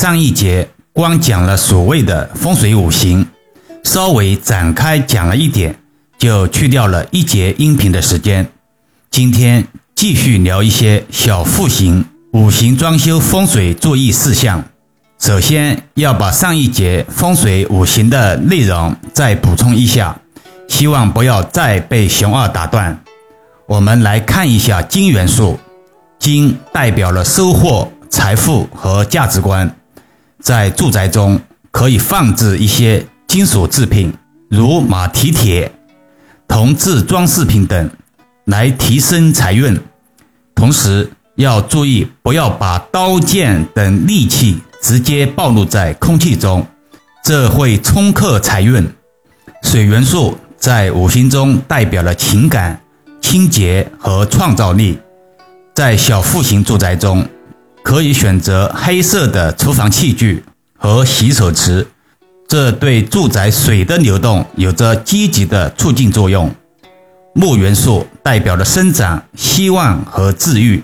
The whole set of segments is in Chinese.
上一节光讲了所谓的风水五行，稍微展开讲了一点，就去掉了一节音频的时间。今天继续聊一些小户型五行装修风水注意事项。首先要把上一节风水五行的内容再补充一下，希望不要再被熊二打断。我们来看一下金元素，金代表了收获、财富和价值观。在住宅中可以放置一些金属制品，如马蹄铁、铜制装饰品等，来提升财运。同时要注意，不要把刀剑等利器。直接暴露在空气中，这会冲克财运。水元素在五行中代表了情感、清洁和创造力。在小户型住宅中，可以选择黑色的厨房器具和洗手池，这对住宅水的流动有着积极的促进作用。木元素代表了生长、希望和治愈。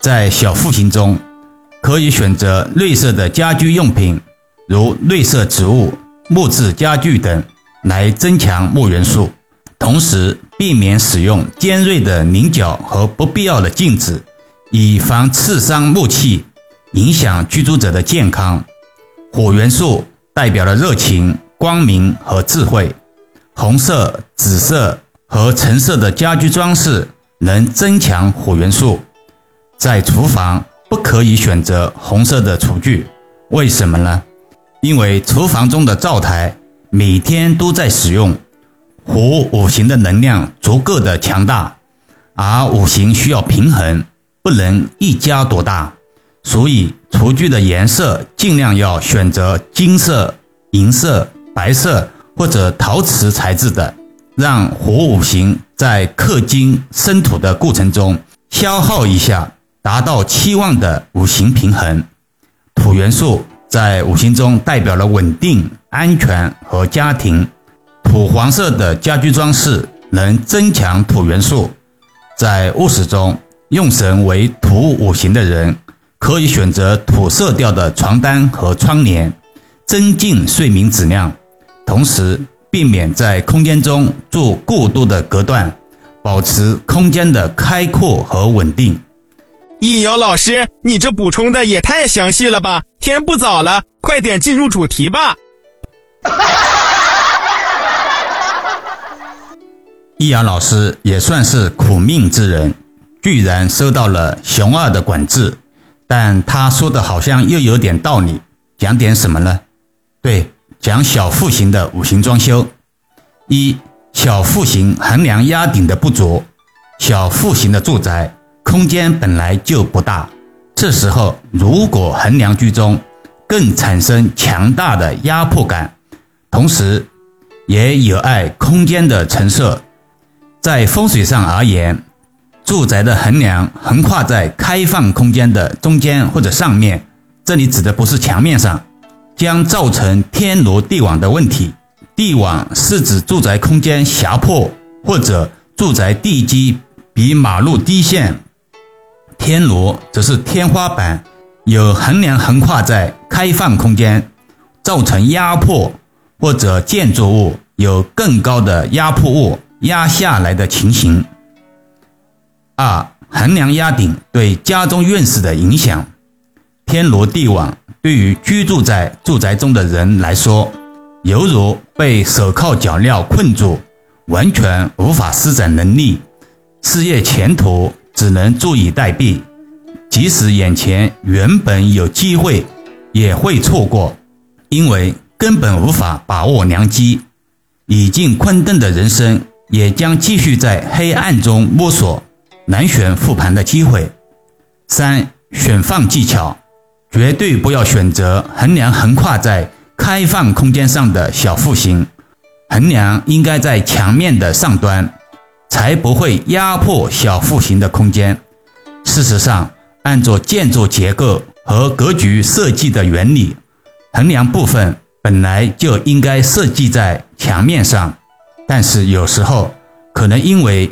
在小户型中。可以选择绿色的家居用品，如绿色植物、木质家具等，来增强木元素。同时，避免使用尖锐的棱角和不必要的镜子，以防刺伤木器，影响居住者的健康。火元素代表了热情、光明和智慧。红色、紫色和橙色的家居装饰能增强火元素。在厨房。不可以选择红色的厨具，为什么呢？因为厨房中的灶台每天都在使用，火五行的能量足够的强大，而五行需要平衡，不能一家独大，所以厨具的颜色尽量要选择金色、银色、白色或者陶瓷材质的，让火五行在克金生土的过程中消耗一下。达到期望的五行平衡，土元素在五行中代表了稳定、安全和家庭。土黄色的家居装饰能增强土元素。在卧室中，用神为土五行的人可以选择土色调的床单和窗帘，增进睡眠质量。同时，避免在空间中做过度的隔断，保持空间的开阔和稳定。易遥老师，你这补充的也太详细了吧！天不早了，快点进入主题吧。易遥老师也算是苦命之人，居然收到了熊二的管制，但他说的好像又有点道理。讲点什么呢？对，讲小户型的五行装修。一小户型横梁压顶的不足，小户型的住宅。空间本来就不大，这时候如果横梁居中，更产生强大的压迫感，同时也有碍空间的陈设。在风水上而言，住宅的横梁横跨在开放空间的中间或者上面，这里指的不是墙面上，将造成天罗地网的问题。地网是指住宅空间狭坡，或者住宅地基比马路低线。天罗则是天花板有横梁横跨在开放空间，造成压迫，或者建筑物有更高的压迫物压下来的情形。二、横梁压顶对家中运势的影响。天罗地网对于居住在住宅中的人来说，犹如被手铐脚镣困住，完全无法施展能力，事业前途。只能坐以待毙，即使眼前原本有机会，也会错过，因为根本无法把握良机。已经困顿的人生，也将继续在黑暗中摸索，难选复盘的机会。三、选放技巧，绝对不要选择横梁横跨在开放空间上的小户型，横梁应该在墙面的上端。才不会压迫小户型的空间。事实上，按照建筑结构和格局设计的原理，横梁部分本来就应该设计在墙面上。但是有时候可能因为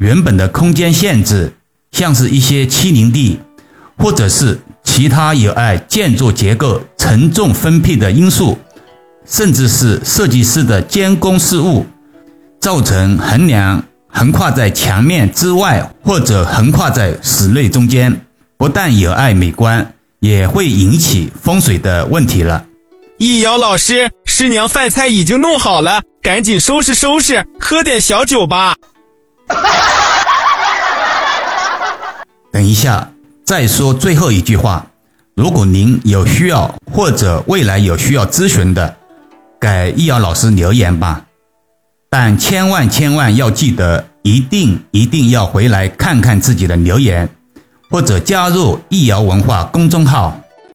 原本的空间限制，像是一些欺凌地，或者是其他有碍建筑结构承重分配的因素，甚至是设计师的监工失误，造成横梁横跨在墙面之外或者横跨在室内中间，不但有碍美观，也会引起风水的问题了。易遥老师，师娘饭菜已经弄好了，赶紧收拾收拾，喝点小酒吧。等一下，再说最后一句话。如果您有需要或者未来有需要咨询的，给易遥老师留言吧。但千万千万要记得，一定一定要回来看看自己的留言，或者加入易遥文化公众号。